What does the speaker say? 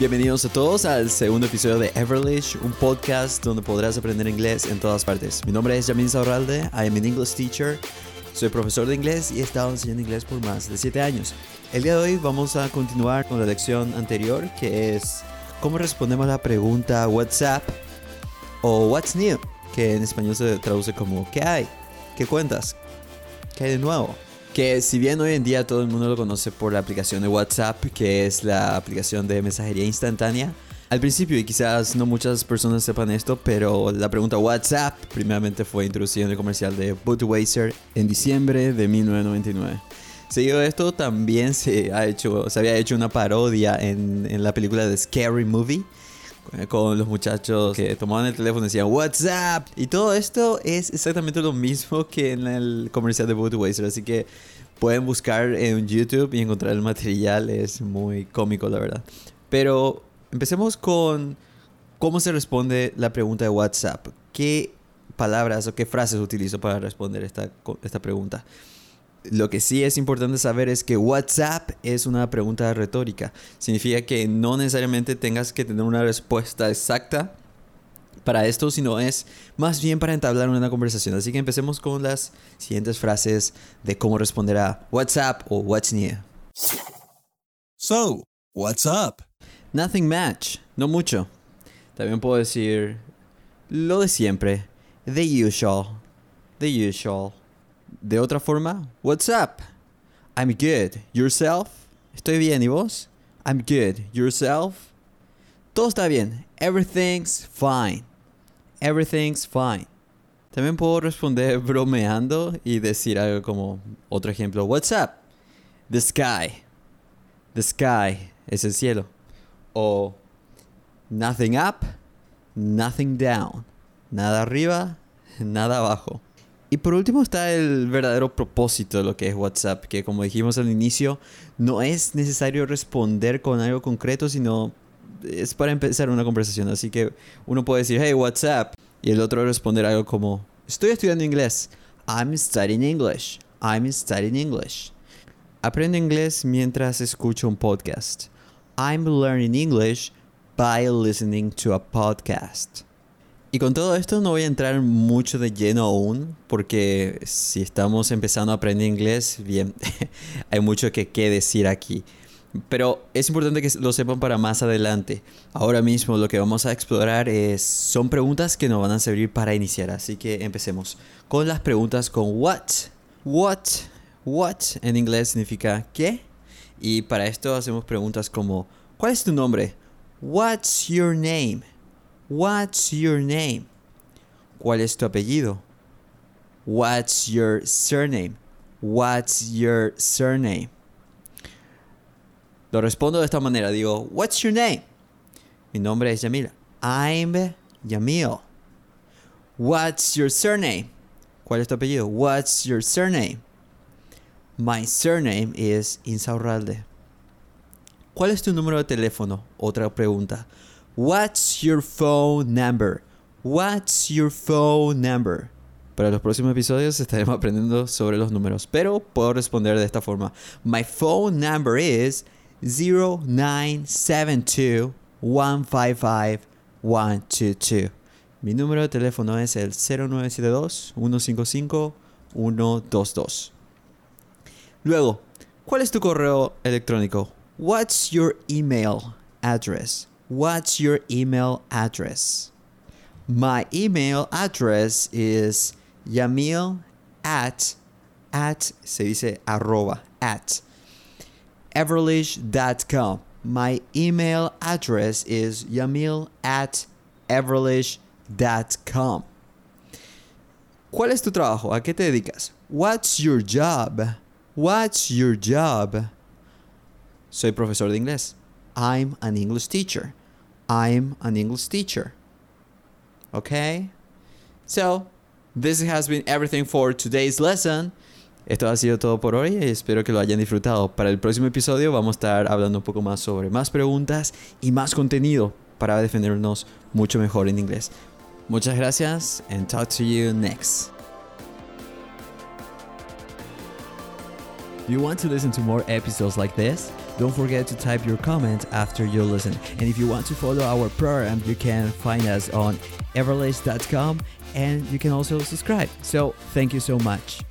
Bienvenidos a todos al segundo episodio de Everlish, un podcast donde podrás aprender inglés en todas partes. Mi nombre es Jamin Saurralde, I am an English teacher, soy profesor de inglés y he estado enseñando inglés por más de 7 años. El día de hoy vamos a continuar con la lección anterior que es cómo respondemos a la pregunta WhatsApp o What's New, que en español se traduce como ¿qué hay? ¿Qué cuentas? ¿Qué hay de nuevo? Que si bien hoy en día todo el mundo lo conoce por la aplicación de WhatsApp, que es la aplicación de mensajería instantánea, al principio, y quizás no muchas personas sepan esto, pero la pregunta WhatsApp primeramente fue introducida en el comercial de Budweiser en diciembre de 1999. Seguido de esto, también se, ha hecho, se había hecho una parodia en, en la película de Scary Movie, con los muchachos que tomaban el teléfono y decían WhatsApp. Y todo esto es exactamente lo mismo que en el comercial de Budweiser. Así que pueden buscar en YouTube y encontrar el material. Es muy cómico, la verdad. Pero empecemos con cómo se responde la pregunta de WhatsApp. ¿Qué palabras o qué frases utilizo para responder esta, esta pregunta? Lo que sí es importante saber es que WhatsApp es una pregunta retórica. Significa que no necesariamente tengas que tener una respuesta exacta para esto, sino es más bien para entablar una conversación. Así que empecemos con las siguientes frases de cómo responder a WhatsApp o What's new. So, what's up? Nothing match, no mucho. También puedo decir lo de siempre, the usual, the usual. De otra forma, what's up? I'm good. Yourself? Estoy bien, ¿y vos? I'm good. Yourself? Todo está bien. Everything's fine. Everything's fine. También puedo responder bromeando y decir algo como otro ejemplo. What's up? The sky. The sky es el cielo. O nothing up, nothing down. Nada arriba, nada abajo. Y por último está el verdadero propósito de lo que es WhatsApp, que como dijimos al inicio, no es necesario responder con algo concreto, sino es para empezar una conversación. Así que uno puede decir, hey, WhatsApp, y el otro responder algo como, estoy estudiando inglés. I'm studying English. I'm studying English. Aprendo inglés mientras escucho un podcast. I'm learning English by listening to a podcast. Y con todo esto no voy a entrar mucho de lleno aún, porque si estamos empezando a aprender inglés, bien, hay mucho que, que decir aquí. Pero es importante que lo sepan para más adelante. Ahora mismo lo que vamos a explorar es, son preguntas que nos van a servir para iniciar. Así que empecemos con las preguntas con what. What, what en inglés significa qué. Y para esto hacemos preguntas como, ¿cuál es tu nombre? What's your name? What's your name? ¿Cuál es tu apellido? What's your surname? What's your surname? Lo respondo de esta manera. Digo, What's your name? Mi nombre es Yamil. I'm Yamil. What's your surname? ¿Cuál es tu apellido? What's your surname? My surname is Insaurralde. ¿Cuál es tu número de teléfono? Otra pregunta. What's your phone number? What's your phone number? Para los próximos episodios estaremos aprendiendo sobre los números, pero puedo responder de esta forma. My phone number is 0972 155 122. Mi número de teléfono es el 0972 155 122. Luego, ¿cuál es tu correo electrónico? What's your email address? What's your email address? My email address is yamil at, at, se dice arroba, at, everlish.com. My email address is yamil at everlish.com. ¿Cuál es tu trabajo? ¿A qué te dedicas? What's your job? What's your job? Soy profesor de inglés. I'm an English teacher. I'm an English teacher. Okay? So, this has been everything for today's lesson. Esto ha sido todo por hoy espero que lo hayan disfrutado. Para el próximo episodio vamos a estar hablando un poco más sobre más preguntas y más contenido para defendernos mucho mejor en inglés. Muchas gracias and talk to you next. You want to listen to more episodes like this? Don't forget to type your comment after you listen. And if you want to follow our program, you can find us on everlist.com and you can also subscribe. So, thank you so much.